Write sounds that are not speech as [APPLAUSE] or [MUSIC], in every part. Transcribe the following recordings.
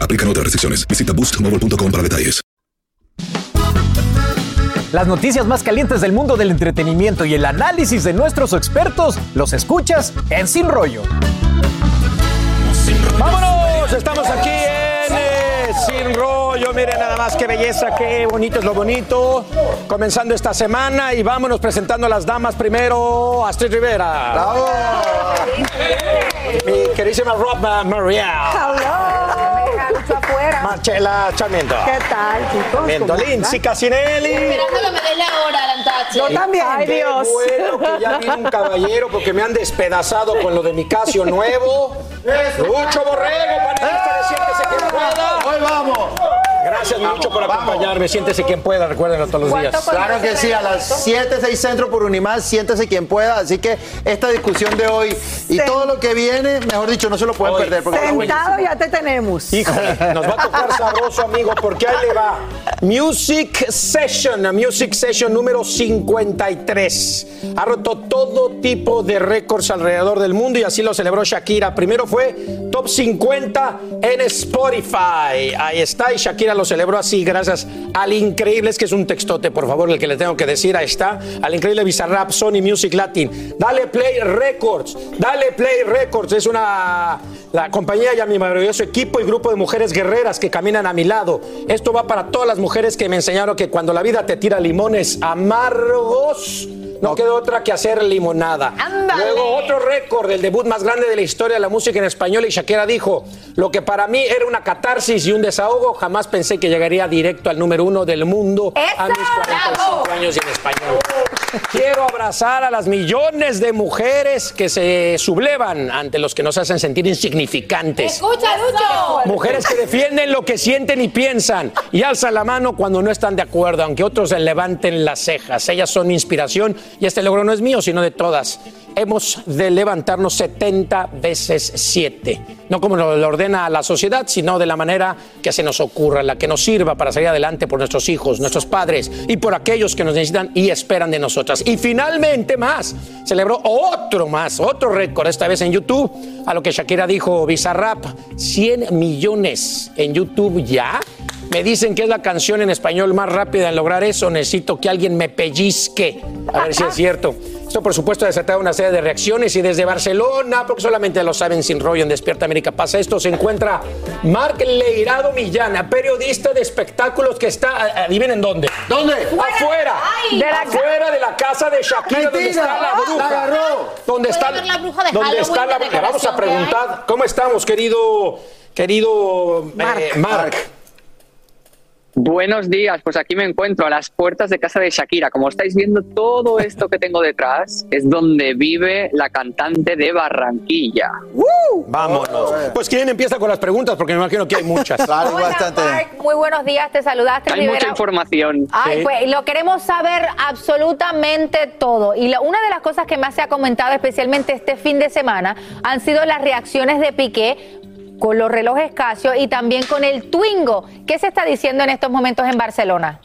Aplican otras restricciones. Visita boostmobile.com para detalles. Las noticias más calientes del mundo del entretenimiento y el análisis de nuestros expertos los escuchas en Sin Rollo. ¡Vámonos! Estamos aquí en eh, Sin Rollo. Miren nada más qué belleza, qué bonito es lo bonito. Comenzando esta semana y vámonos presentando a las damas primero. Astrid Rivera. ¡Bravo! Mi queridísima Rob Maria. Marcela Charmiento. ¿Qué tal, chicos? Charmiento ¿Cómo Lindsay? Casinelli. Esperando que me des la hora, Lantache. Yo también. Ay, Dios. Bueno, que ya vino un caballero porque me han despedazado con lo de mi Casio nuevo. Lucho Borrego, panelista de quien pueda. Hoy vamos. Gracias, Lucho, por acompañarme. Siéntese quien pueda, recuérdenlo todos los días. Claro que sí, a las 7, 6 centro por Unimás, siéntese quien pueda. Así que esta discusión de hoy y todo lo que viene, mejor dicho, no se lo pueden Hoy. perder. porque. Sentado ya te tenemos. Híjole, nos va a tocar sabroso, amigo, porque ahí le va. Music Session, Music Session número 53. Ha roto todo tipo de récords alrededor del mundo y así lo celebró Shakira. Primero fue Top 50 en Spotify. Ahí está, y Shakira lo celebró así, gracias al increíble, es que es un textote, por favor, el que le tengo que decir, ahí está, al increíble Bizarrap, Sony Music Latin. Dale Play Records, dale Play Records, es una la compañía y a mi maravilloso equipo y grupo de mujeres guerreras que caminan a mi lado. Esto va para todas las mujeres que me enseñaron que cuando la vida te tira limones amargos, no queda otra que hacer limonada. Ándale. Luego otro récord del debut más grande de la historia de la música en español y Shakira dijo, lo que para mí era una catarsis y un desahogo, jamás pensé que llegaría directo al número uno del mundo a mis 45 años y en español. Quiero abrazar a las millones de mujeres que se sublevan ante los que nos hacen sentir insignificantes. Escucha, Lucho. Mujeres que defienden lo que sienten y piensan y alzan la mano cuando no están de acuerdo, aunque otros levanten las cejas. Ellas son mi inspiración y este logro no es mío, sino de todas. Hemos de levantarnos 70 veces 7. No como lo ordena la sociedad, sino de la manera que se nos ocurra, la que nos sirva para salir adelante por nuestros hijos, nuestros padres y por aquellos que nos necesitan y esperan de nosotras. Y finalmente más, celebró otro más, otro récord, esta vez en YouTube, a lo que Shakira dijo, Bizarrap, 100 millones en YouTube ya. Me dicen que es la canción en español más rápida en lograr eso. Necesito que alguien me pellizque. A ver si es cierto. Esto, por supuesto, ha desatado una serie de reacciones y desde Barcelona, porque solamente lo saben sin rollo en Despierta América pasa esto, se encuentra Marc Leirado Millana, periodista de espectáculos que está, adivinen dónde. ¿Dónde? Afuera. Ay. De la afuera de la casa de Shakira, donde está la bruja. La agarró. Donde está, la bruja de donde está la bruja. Vamos a preguntar, ¿cómo estamos, querido, querido eh, Marc? Buenos días, pues aquí me encuentro a las puertas de casa de Shakira. Como estáis viendo, todo esto que tengo detrás es donde vive la cantante de Barranquilla. Vámonos. Pues quién empieza con las preguntas, porque me imagino que hay muchas. [LAUGHS] Claro, Hola, bastante. Mark, muy buenos días, te saludaste. Hay mucha información. Ay, Sí. pues lo queremos saber absolutamente todo. Y la- una de las cosas que más se ha comentado, especialmente este fin de semana, han sido las reacciones de Piqué con los relojes Casio y también con el Twingo. ¿Qué se está diciendo en estos momentos en Barcelona?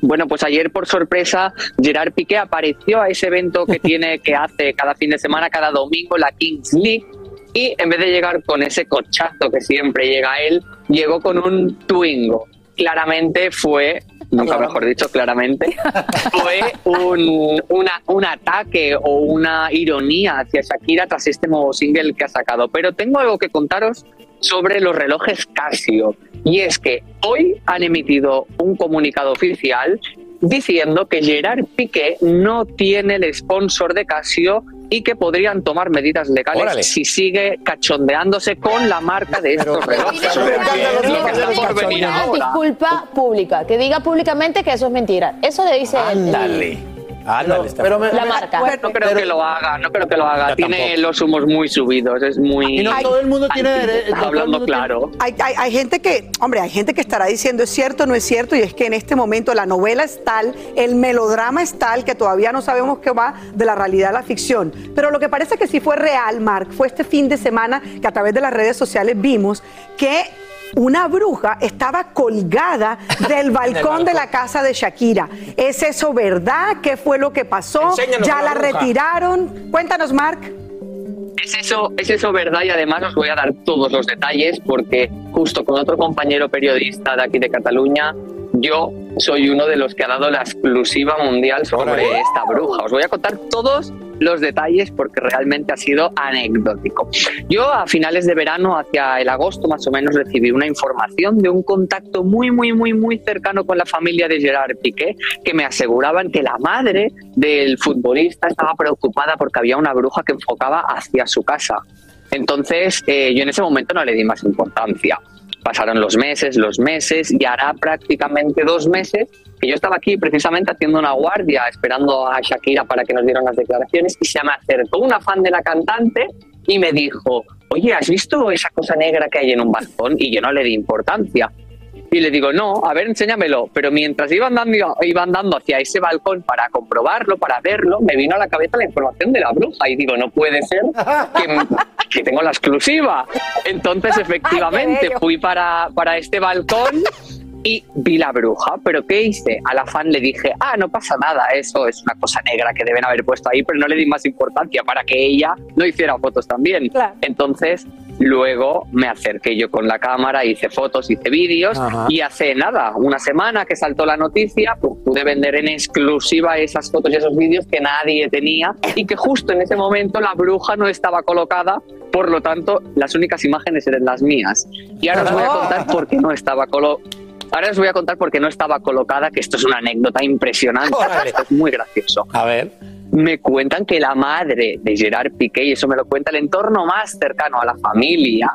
Bueno, pues ayer por sorpresa Gerard Piqué apareció a ese evento que [LAUGHS] tiene que hace cada fin de semana, cada domingo, la Kings League. Y en vez de llegar con ese cochazo que siempre llega él, llegó con un Twingo. Claramente fue, nunca mejor dicho, claramente, [LAUGHS] fue un, una- un ataque o una ironía hacia Shakira tras este nuevo single que ha sacado. Pero tengo algo que contaros sobre los relojes Casio. Y es que hoy han emitido un comunicado oficial diciendo que Gerard Piqué no tiene el sponsor de Casio y que podrían tomar medidas legales Órale. si sigue cachondeándose con la marca de estos relojes. Disculpa pública, que diga públicamente que eso es mentira. Eso le dice el- Ándale. Ándale. está Pero me- la me- marca. No creo que lo haga, no creo que lo haga. Tiene tampoco. los humos muy subidos, es muy... Y no todo el mundo tiene derecho- Hablando mundo tiene- claro. Hay, hay- hay gente que, hombre, hay gente que estará diciendo es cierto, no es cierto, y es que en este momento la novela es tal, el melodrama es tal, que todavía no sabemos qué va de la realidad a la ficción. Pero lo que parece que sí fue real, Mark, fue este fin de semana que a través de las redes sociales vimos que una bruja estaba colgada [LAUGHS] del balcón de la casa de Shakira. ¿Es eso verdad? ¿Qué fue lo que pasó? Enséñanos ¿Ya la retiraron? Cuéntanos, Mark. Es eso, es eso verdad y además os voy a dar todos los detalles porque justo con otro compañero periodista de aquí de Cataluña, yo soy uno de los que ha dado la exclusiva mundial sobre esta bruja. Os voy a contar todos los detalles porque realmente ha sido anecdótico. Yo a finales de verano, hacia el agosto más o menos, recibí una información de un contacto muy, muy, muy, muy cercano con la familia de Gerard Piqué que me aseguraban que la madre del futbolista estaba preocupada porque había una bruja que enfocaba hacia su casa. Entonces, eh, yo en ese momento no le di más importancia. Pasaron los meses, los meses, y hará prácticamente dos meses que yo estaba aquí precisamente haciendo una guardia, esperando a Shakira para que nos dieran las declaraciones, y se me acercó una fan de la cantante y me dijo, oye, ¿has visto esa cosa negra que hay en un balcón? Y yo no le di importancia. Y le digo, no, a ver, enséñamelo. Pero mientras iba andando, iba andando hacia ese balcón para comprobarlo, para verlo, me vino a la cabeza la información de la bruja. Y digo, no puede ser que, [LAUGHS] que tengo la exclusiva. Entonces, efectivamente, fui para, para este balcón y vi la bruja. ¿Pero qué hice? A la fan le dije, ah, no pasa nada, eso es una cosa negra que deben haber puesto ahí, pero no le di más importancia para que ella no hiciera fotos también. Claro. Entonces, luego me acerqué yo con la cámara, hice fotos, hice vídeos Ajá. y hace nada, una semana que saltó la noticia, pues pude vender en exclusiva esas fotos y esos vídeos que nadie tenía y que justo en ese momento la bruja no estaba colocada, por lo tanto las únicas imágenes eran las mías. Y ahora os voy a contar por qué no estaba colocada. Ahora os voy a contar por qué no estaba colocada, que esto es una anécdota impresionante, Órale. esto es muy gracioso A ver. me cuentan que la madre de Gerard Piqué, y eso me lo cuenta el entorno más cercano a la familia,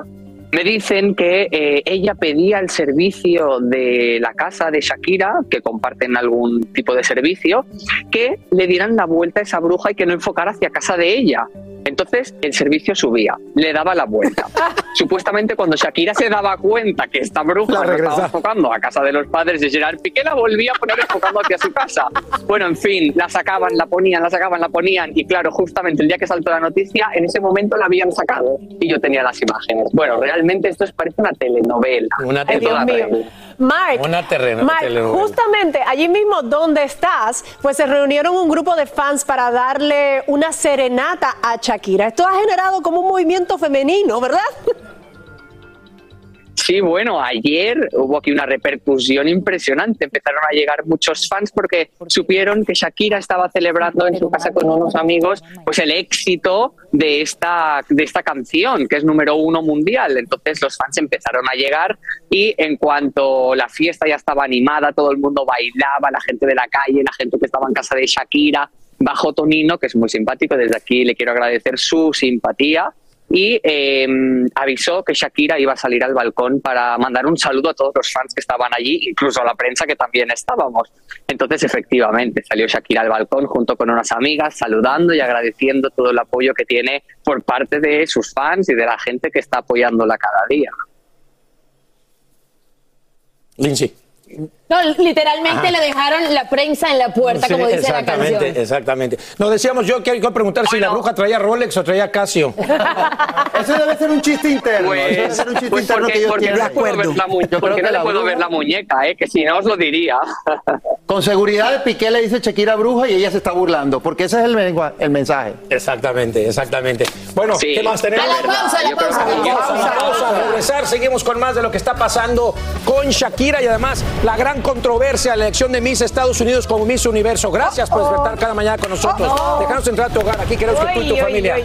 me dicen que eh, ella pedía el servicio de la casa de Shakira, que comparten algún tipo de servicio, que le dieran la vuelta a esa bruja y que no enfocara hacia casa de ella. Entonces el servicio subía, le daba la vuelta. [LAUGHS] Supuestamente cuando Shakira se daba cuenta que esta bruja La estaba enfocando a casa de los padres de Gerard Piqué, la volvía a poner enfocando hacia su casa. Bueno, en fin, la sacaban, la ponían, la sacaban, la ponían. Y claro, justamente el día que saltó la noticia, en ese momento la habían sacado y yo tenía las imágenes. Bueno, realmente esto es, parece una telenovela. Una en Mark, Una terreno- Mark, telenovela. justamente allí mismo donde estás, pues se reunieron un grupo de fans para darle una serenata a Shakira. Esto ha generado como un movimiento femenino, ¿verdad? Sí, bueno, ayer hubo aquí una repercusión impresionante. Empezaron a llegar muchos fans porque supieron que Shakira estaba celebrando en su casa con unos amigos pues el éxito de esta, de esta canción, que es número uno mundial. Entonces los fans empezaron a llegar y en cuanto la fiesta ya estaba animada, todo el mundo bailaba, la gente de la calle, la gente que estaba en casa de Shakira, bajó Tonino, que es muy simpático, desde aquí le quiero agradecer su simpatía y eh, avisó que Shakira iba a salir al balcón para mandar un saludo a todos los fans que estaban allí, incluso a la prensa que también estábamos. Entonces, efectivamente, salió Shakira al balcón junto con unas amigas, saludando y agradeciendo todo el apoyo que tiene por parte de sus fans y de la gente que está apoyándola cada día. Lindsay. No, literalmente Ajá. le dejaron la prensa en la puerta, Sí, como dice la exactamente, canción. exactamente. Nos decíamos yo que hay que preguntar si la bruja traía Rolex o traía Casio. [LAUGHS] Eso debe ser un chiste interno. Pues, debe ser un chiste pues interno porque, que ellos porque tienen. no le puedo ver la, mu- Yo porque no le la puedo bruja- ver la muñeca, ¿eh? que si no os lo diría. [LAUGHS] Con seguridad de Piqué le dice Shakira bruja y ella se está burlando, porque ese es el, el mensaje. Exactamente, exactamente. Bueno, Sí. ¿qué más tenemos? A pausa, pausa, pausa. la pausa, a regresar, seguimos con más de lo que está pasando con Shakira y además la gran controversia, la elección de Miss Estados Unidos como Miss Universo. Gracias por despertar cada mañana con nosotros. Déjanos entrar a tu hogar. Aquí queremos que tú y tu familia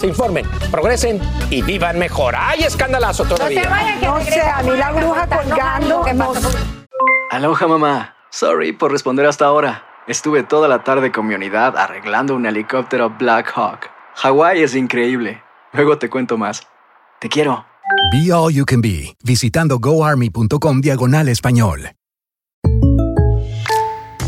se informen, progresen y vivan mejor. ¡Ay, escandalazo todavía! No sé, a mí la bruja colgando. no. Aloha mamá. Sorry por responder hasta ahora. Estuve toda la tarde con mi unidad arreglando un helicóptero Black Hawk. Hawái es increíble. Luego te cuento más. Te quiero. Be All You Can Be, visitando goarmy.com diagonal español.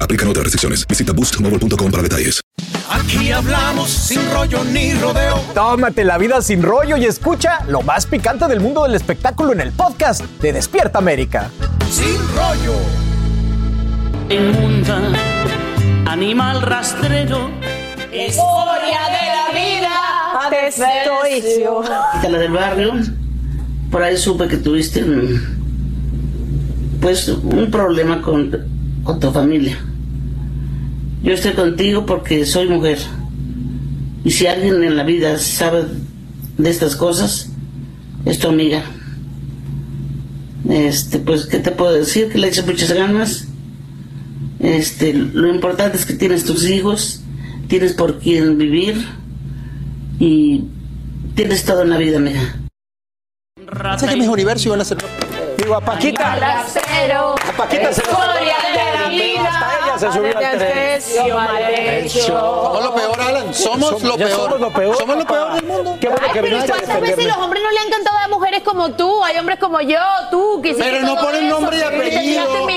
Aplican otras restricciones. Visita boostmobile.com para detalles. Aquí hablamos sin rollo ni rodeo. Tómate la vida sin rollo y escucha lo más picante del mundo del espectáculo en el podcast de Despierta América. Sin rollo. Inmunda, animal rastrero. Historia de la vida. Desperdicio. la del barrio. Por ahí supe que tuviste pues un problema con, con tu familia. Yo estoy contigo porque soy mujer. Y si alguien en la vida sabe de estas cosas, es tu amiga. Este, pues, ¿qué te puedo decir? Que le eches muchas ganas. Este, lo importante es que tienes tus hijos, tienes por quién vivir y tienes todo en la vida, amiga. Sé que mis universos iban a ser. Digo, a Paquita. A Paquita se Historia de la vida. Hasta ella se subió al tren. Somos lo peor, Alan. Somos lo peor. somos lo peor. Somos lo peor del mundo. Qué bueno que pero viniste a ¿cuántas veces los hombres no le han cantado a mujeres como tú? Hay hombres como yo, tú, que Pero no ponen nombre y apellido.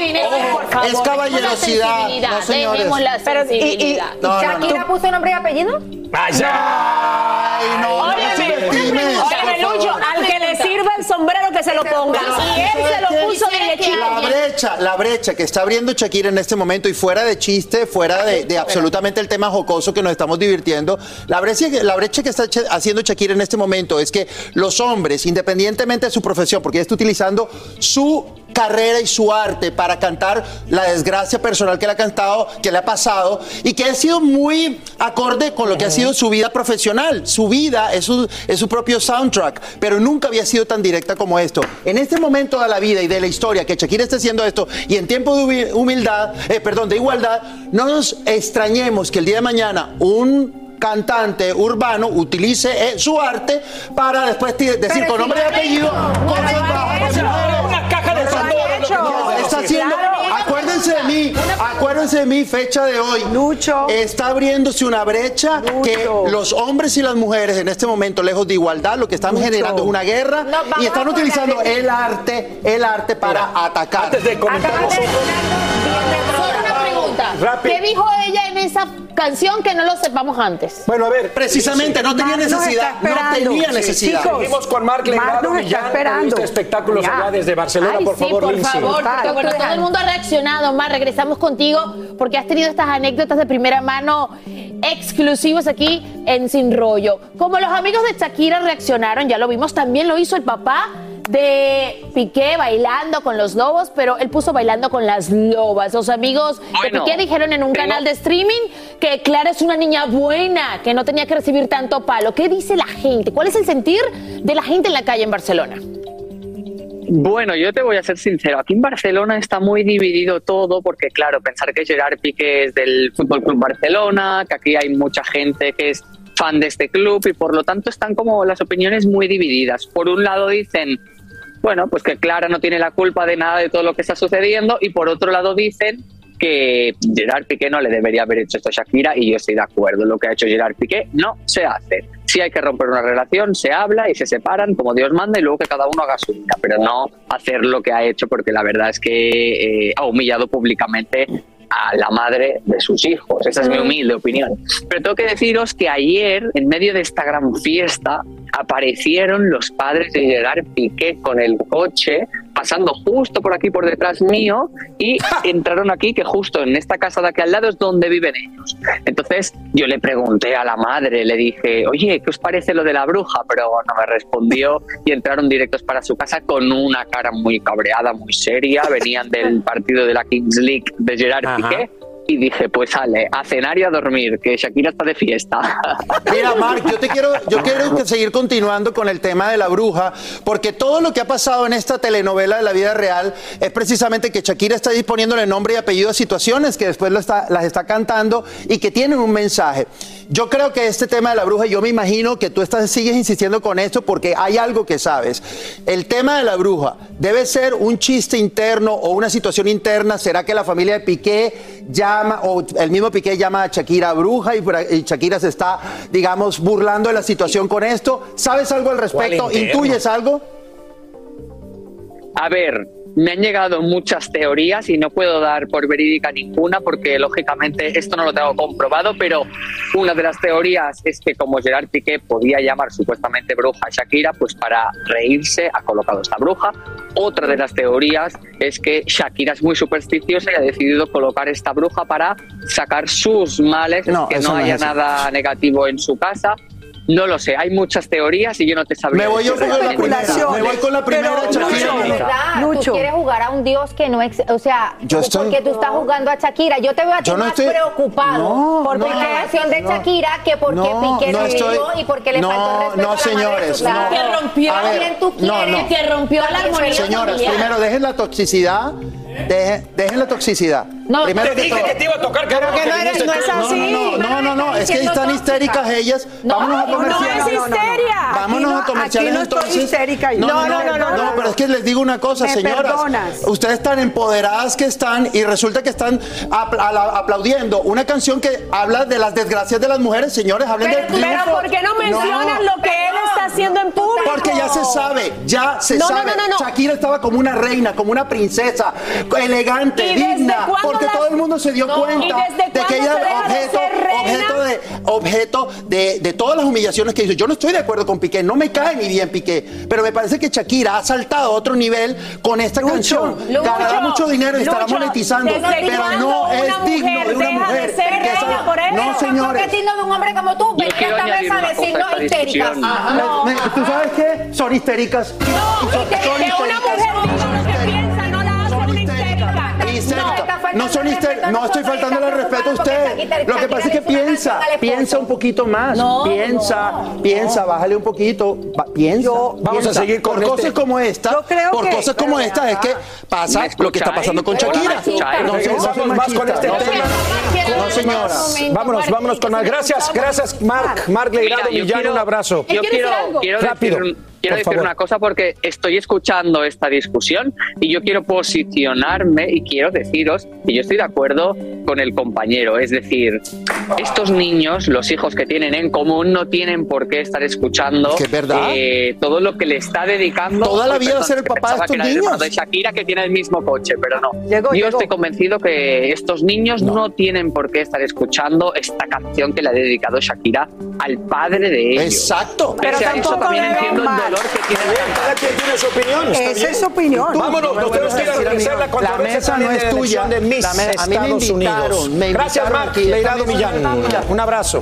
es caballerosidad. No, señores. Pero, ¿y, Shakira puso nombre y apellido? Ay, no, Óyeme. Lucho, al que le sirva el sombrero que se lo ponga. Y él se lo puso chico. La brecha, la brecha que está abriendo Shakira en este momento y fuera de chiste, fuera de, de absolutamente el tema jocoso que nos estamos divirtiendo, la brecha, que- la brecha que está haciendo Shakira en este momento es que los hombres, independientemente de su profesión, porque ella está utilizando su carrera y su arte para cantar la desgracia personal que le ha cantado, que le ha pasado y que ha sido muy acorde con lo que ha sido su vida profesional. Su vida es su, es su propio soundtrack, pero nunca había sido tan directa como esto. En este momento de la vida y de la historia que Shakira esté haciendo esto y en tiempo de humi- humildad, eh, perdón, de igualdad, no nos extrañemos que el día de mañana un cantante urbano utilice eh, su arte para después decir con nombre y apellido está haciendo. Acuérdense de mí. Acuérdense de mí, fecha de hoy. Lucho. Está abriéndose una brecha que los hombres y las mujeres en este momento, lejos de igualdad, lo que están Lucho. generando es una guerra y están utilizando el arte, el arte para atacar. Antes de comentar pregunta. Rápido. ¿Qué dijo ella en esa canción que no lo sepamos antes? Bueno, a ver. Precisamente, no tenía necesidad. No tenía necesidad. Seguimos con Marc Legrado nos está Millán, esperando. espectáculos Ya. allá desde Barcelona, Ay, por sí, favor, por Lindsay. favor, porque bueno, todo el mundo ha reaccionado. Más, regresamos contigo porque has tenido estas anécdotas de primera mano exclusivos aquí en Sin Rollo. Como los amigos de Shakira reaccionaron, ya lo vimos, también lo hizo el papá de Piqué bailando con los lobos, pero él puso bailando con las lobas. Los amigos de Piqué dijeron en un tengo- canal de streaming que Clara es una niña buena, que no tenía que recibir tanto palo. ¿Qué dice la gente? ¿Cuál es el sentir de la gente en la calle en Barcelona? Bueno, yo te voy a ser sincero. Aquí en Barcelona está muy dividido todo porque, claro, pensar que Gerard Piqué es del Fútbol Club Barcelona, que aquí hay mucha gente que es fan de este club y por lo tanto están como las opiniones muy divididas. Por un lado dicen, bueno, pues que Clara no tiene la culpa de nada de todo lo que está sucediendo y por otro lado dicen que Gerard Piqué no le debería haber hecho esto a Shakira y yo estoy de acuerdo. Lo que ha hecho Gerard Piqué no se hace. Si hay que romper una relación, se habla y se separan como Dios manda y luego que cada uno haga su vida, pero no hacer lo que ha hecho porque la verdad es que eh, ha humillado públicamente a la madre de sus hijos. Esa es mi humilde opinión. Pero tengo que deciros que ayer, en medio de esta gran fiesta, aparecieron los padres de Gerard Piqué con el coche, pasando justo por aquí por detrás mío, y [LAUGHS] entraron aquí, que justo en esta casa de aquí al lado es donde viven ellos. Entonces yo le pregunté a la madre, le dije, oye, ¿qué os parece lo de la bruja? Pero no me respondió y entraron directos para su casa con una cara muy cabreada, muy seria. Venían del partido de la Kings League de Gerard Piqué. Y dije, pues sale, a cenar y a dormir, que Shakira está de fiesta. [LAUGHS] Mira, Marc, yo te quiero, yo quiero seguir continuando con el tema de la bruja, porque todo lo que ha pasado en esta telenovela de la vida real es precisamente que Shakira está disponiéndole nombre y apellido a situaciones que después lo está- las está cantando y que tienen un mensaje. Yo creo que este tema de la bruja, yo me imagino que tú estás, sigues insistiendo con esto porque hay algo que sabes. El tema de la bruja debe ser un chiste interno o una situación interna. ¿Será que la familia de Piqué llama, o el mismo Piqué llama a Shakira bruja y, y Shakira se está, digamos, burlando de la situación con esto? ¿Sabes algo al respecto? ¿Intuyes algo? A ver, me han llegado muchas teorías y no puedo dar por verídica ninguna porque lógicamente esto no lo tengo comprobado, pero una de las teorías es que como Gerard Piqué podía llamar supuestamente bruja a Shakira, pues para reírse ha colocado esta bruja. Otra de las teorías es que Shakira es muy supersticiosa y ha decidido colocar esta bruja para sacar sus males, No, que no haya nada negativo en su casa. No lo sé, hay muchas teorías y yo no te sabría Me voy yo con la primera. Me voy con la primera, Pero, Shakira. Lucho, ¿verdad? Lucho. Tú quieres jugar a un Dios que no ex- o sea, Yo estoy- porque tú estás jugando a Shakira. Yo te veo a ti no más estoy- preocupado No, por no, la relación de. Shakira que porque No, Piqué no estoy- y porque le no, faltó el respeto no, a la madre señores, no. Que rompió, A ver, ¿Quién tú no, quieres? no. que rompió la armonía Señoras, familiar. primero dejen la toxicidad. Dejen, dejen la toxicidad. No, primero Te dije que te iba a tocar, Pero que no eres- no es así. No, no, no, no, es que están histéricas ellas. Vámonos a no, comerciales. no es histeria. Vámonos a comerciales entonces. No, no, No, no, no, pero es que les digo una cosa, señoras. perdonas. Ustedes tan empoderadas que están y resulta que están aplaudiendo una canción que habla de las desgracias de las mujeres, señores, hablen del pero. ¿por qué no mencionas lo que él está haciendo en público? Porque ya se sabe, ya se sabe. no, no, no. Shakira estaba como una reina, como una princesa, elegante, ¿Y desde digna, cuándo porque todo el mundo se dio No, cuenta ¿y desde de que ella de objeto, objeto de objeto de, de todas las humillaciones que hizo. Yo no estoy de acuerdo con Piqué, no me cae ni bien Piqué, pero me parece que Shakira ha saltado a otro nivel con esta canción. Lucho, Ganará mucho dinero y estará Lucho, monetizando, ¿desde pero no una es digno mujer de una deja de mujer. ser que reina salga- por eso? No, señores. competiendo de un hombre como tú. Ven quiero esta vez a a decirnos histéricas. discusión. No. Me- ¿Tú sabes qué? Son histéricas. No, que una histéricas. mujer No son. No estoy faltando el respeto a usted. Lo que pasa es que piensa, piensa un poquito más. No, Piensa, piensa, bájale un poquito. Piensa. Vamos a seguir con Por este- cosas como esta. Yo creo Por que- cosas como esta es que pasa ¿Me lo que está pasando con? Shakira. No, más con este tema. No, señora. Vámonos, vámonos con más. Gracias, gracias, Marc. Marc Leirado Millán, un abrazo. Yo ¿Quiere quiero, quiero Rápido, quiero por decir favor. una cosa porque estoy escuchando esta discusión y yo quiero posicionarme y quiero deciros que yo estoy de acuerdo con el compañero. Es decir, estos niños, los hijos que tienen en común, no tienen por qué estar escuchando Que es verdad. eh, todo lo que le está dedicando. Toda la vida perdón, ser el papá de estos niños. Shakira que tiene el mismo coche, pero no. Llegó, yo llegó. estoy convencido que estos niños no. tienen por qué estar escuchando esta canción que le ha dedicado Shakira al padre de ellos. Exacto. Pese Pero a tampoco también entiendo el dolor que tiene la Cada quien tiene su opinión. Esa es su opinión. Vámonos, a a a no a invitaron Marc aquí. Esta Leirado mesa Millán. no es tuya. Un abrazo.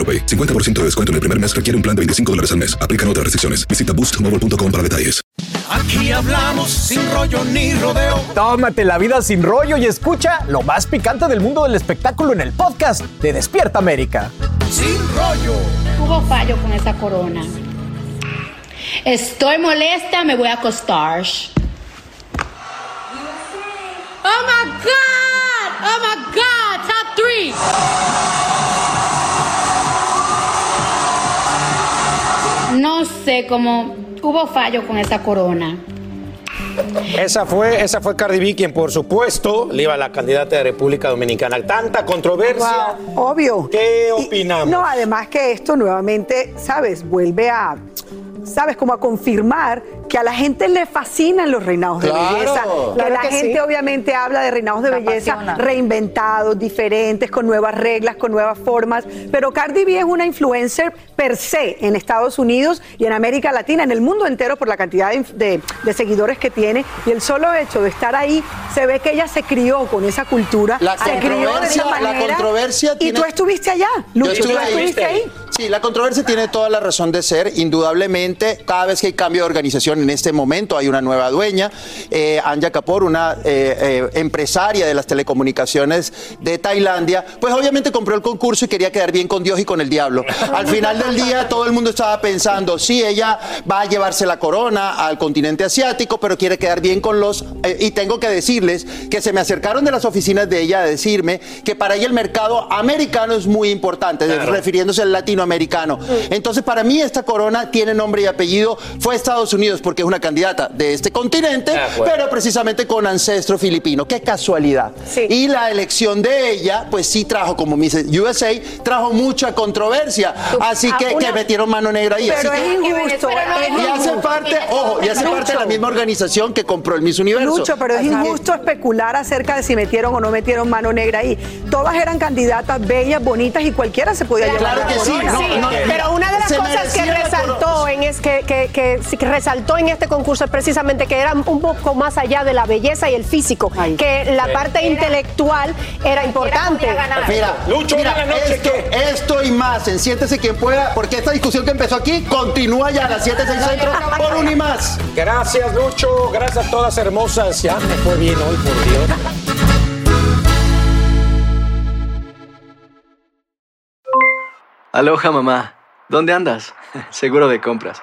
AroPay. 50% de descuento en el primer mes requiere un plan de 25 dólares al mes. Aplican otras restricciones. Visita boostmobile.com para detalles. Aquí hablamos sin rollo ni rodeo. Tómate la vida sin rollo y escucha lo más picante del mundo del espectáculo en el podcast de Despierta América. Sin rollo. Hubo fallo con esa corona. Estoy molesta, me voy a acostar. Oh my God! Oh my God! Top three! No sé cómo hubo fallo con esa corona. Esa fue, esa fue Cardi B, quien por supuesto le iba a la candidata de República Dominicana. Tanta controversia. Wow, obvio. ¿Qué Y- opinamos? no, además que esto nuevamente, ¿sabes? Vuelve a, ¿sabes? Como a confirmar que a la gente le fascinan los reinados Claro. de belleza. Que Claro la que gente sí. obviamente habla de reinados de La belleza apasiona. reinventados, diferentes, con nuevas reglas, con nuevas formas. Pero Cardi B es una influencer per se en Estados Unidos y en América Latina, en el mundo entero por la cantidad de, de- de seguidores que tiene. Y el solo hecho de estar ahí, se ve que ella se crió con esa cultura, La se crió de controversia- esa la manera. controversia Y tiene- tú estuviste allá, Lucho, tú estuve ahí. estuviste ahí. Sí, la controversia tiene toda la razón de ser. Indudablemente, cada vez que hay cambio de organización en este momento, hay una nueva dueña. Eh, Anja Kapoor, una eh, eh, empresaria de las telecomunicaciones de Tailandia, pues obviamente compró el concurso y quería quedar bien con Dios y con el diablo. Al final del día, todo el mundo estaba pensando, sí, ella va a llevarse la corona al continente asiático, pero quiere quedar bien con los... eh, y tengo que decirles que se me acercaron de las oficinas de ella a decirme que para ella el mercado americano es muy importante, refiriéndose al latinoamericano. Entonces, para mí esta corona tiene nombre y apellido, fue Estados Unidos porque es una candidata de este continente, pero precisamente con ancestro filipino. Qué casualidad. Y la elección de ella, pues sí trajo, como Miss USA, trajo mucha controversia. Así que, Ah, una- que metieron mano negra ahí. Pero Así es que- injusto. y hace parte, ojo, y hace parte de la misma organización que compró el Miss Universo. Lucho, pero es que- injusto especular acerca de si metieron o no metieron mano negra ahí. Todas eran candidatas bellas, bonitas y cualquiera se podía llevar Claro la que sí, corona. no, no, Pero una de las cosas que resaltó en es que, que- que que resaltó en este concurso es precisamente que era un poco más allá de la belleza y el físico, que la parte intelectual era importante. Mira, Lucho, mira, noches, esto, esto y más en Siéntese quien pueda, porque esta discusión que empezó aquí continúa ya a las 7 6 centro por un y más. Gracias, Lucho. Gracias a todas hermosas. Ya me fue bien hoy, por Dios. Aloha mamá, ¿dónde andas? [LAUGHS] Seguro de compras.